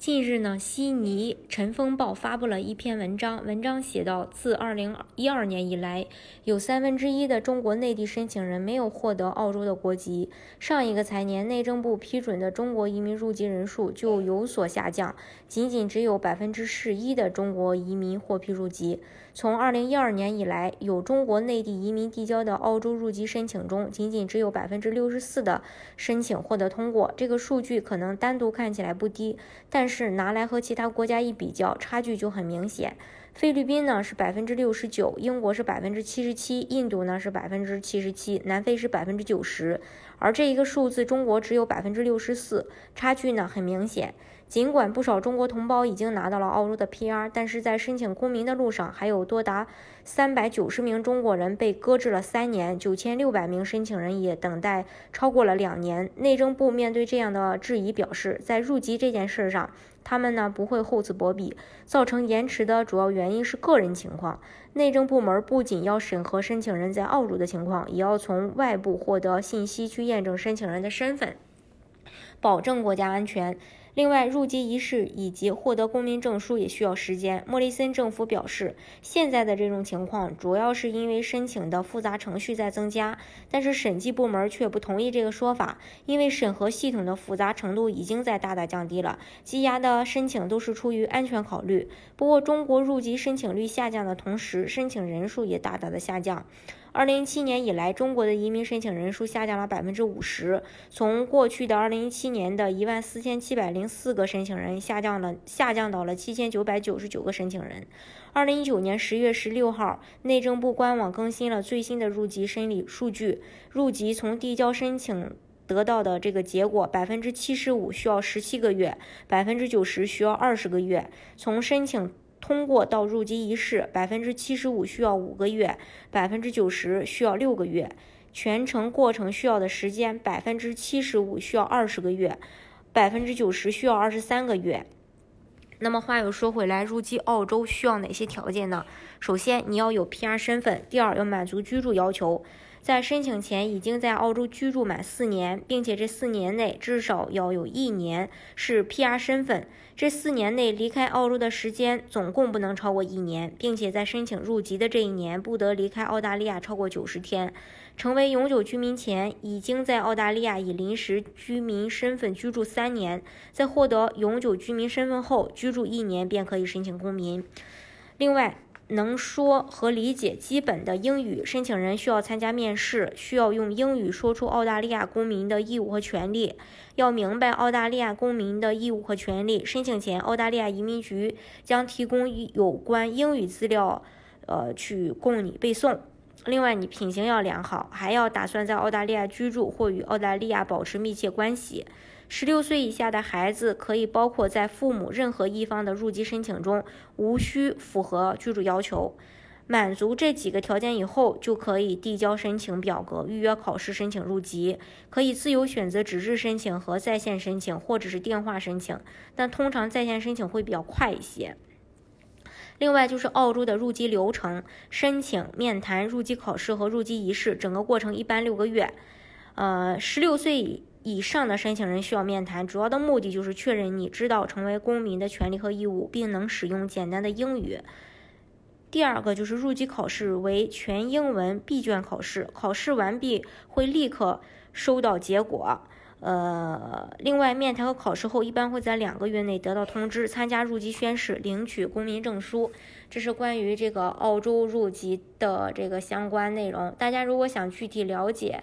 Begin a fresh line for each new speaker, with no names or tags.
近日呢，悉尼《晨风报》发布了一篇文章，文章写到，自二零一二年以来，有三分之一的中国内地申请人没有获得澳洲的国籍。上一个财年，内政部批准的中国移民入籍人数就有所下降，仅仅只有百分之十一的中国移民获批入籍。从二零一二年以来，有中国内地移民递交的澳洲入籍申请中，仅仅只有百分之六十四的申请获得通过。这个数据可能单独看起来不低，但是拿来和其他国家一比较，差距就很明显。菲律宾呢是百分之六十九，英国是百分之七十七，印度呢是百分之七十七，南非是百分之九十，而这一个数字中国只有百分之六十四，差距呢很明显。尽管不少中国同胞已经拿到了澳洲的 PR，但是在申请公民的路上，还有多达三百九十名中国人被搁置了三年，九千六百名申请人也等待超过了两年。内政部面对这样的质疑表示，在入籍这件事上，他们呢不会厚此薄彼。造成延迟的主要原因是个人情况。内政部门不仅要审核申请人在澳洲的情况，也要从外部获得信息去验证申请人的身份，保证国家安全。另外，入籍仪式以及获得公民证书也需要时间。莫里森政府表示，现在的这种情况主要是因为申请的复杂程序在增加，但是审计部门却不同意这个说法，因为审核系统的复杂程度已经在大大降低了。积压的申请都是出于安全考虑。不过，中国入籍申请率下降的同时，申请人数也大大的下降。二零一七年以来，中国的移民申请人数下降了百分之五十，从过去的二零一七年的一万四千七百零四个申请人下降了，下降到了七千九百九十九个申请人。二零一九年十月十六号，内政部官网更新了最新的入籍审理数据，入籍从递交申请得到的这个结果，百分之七十五需要十七个月，百分之九十需要二十个月。从申请通过到入籍仪式，百分之七十五需要五个月，百分之九十需要六个月。全程过程需要的时间，百分之七十五需要二十个月，百分之九十需要二十三个月。那么话又说回来，入籍澳洲需要哪些条件呢？首先，你要有 PR 身份；第二，要满足居住要求。在申请前已经在澳洲居住满四年，并且这四年内至少要有一年是 PR 身份。这四年内离开澳洲的时间总共不能超过一年，并且在申请入籍的这一年不得离开澳大利亚超过九十天。成为永久居民前，已经在澳大利亚以临时居民身份居住三年，在获得永久居民身份后居住一年便可以申请公民。另外，能说和理解基本的英语，申请人需要参加面试，需要用英语说出澳大利亚公民的义务和权利，要明白澳大利亚公民的义务和权利。申请前，澳大利亚移民局将提供有关英语资料，呃，去供你背诵。另外，你品行要良好，还要打算在澳大利亚居住或与澳大利亚保持密切关系。十六岁以下的孩子可以包括在父母任何一方的入籍申请中，无需符合居住要求。满足这几个条件以后，就可以递交申请表格，预约考试申请入籍。可以自由选择纸质申请和在线申请，或者是电话申请，但通常在线申请会比较快一些。另外就是澳洲的入籍流程：申请、面谈、入籍考试和入籍仪式，整个过程一般六个月。呃，十六岁。以上的申请人需要面谈，主要的目的就是确认你知道成为公民的权利和义务，并能使用简单的英语。第二个就是入籍考试为全英文闭卷考试，考试完毕会立刻收到结果。呃，另外面谈和考试后一般会在两个月内得到通知，参加入籍宣誓，领取公民证书。这是关于这个澳洲入籍的这个相关内容。大家如果想具体了解，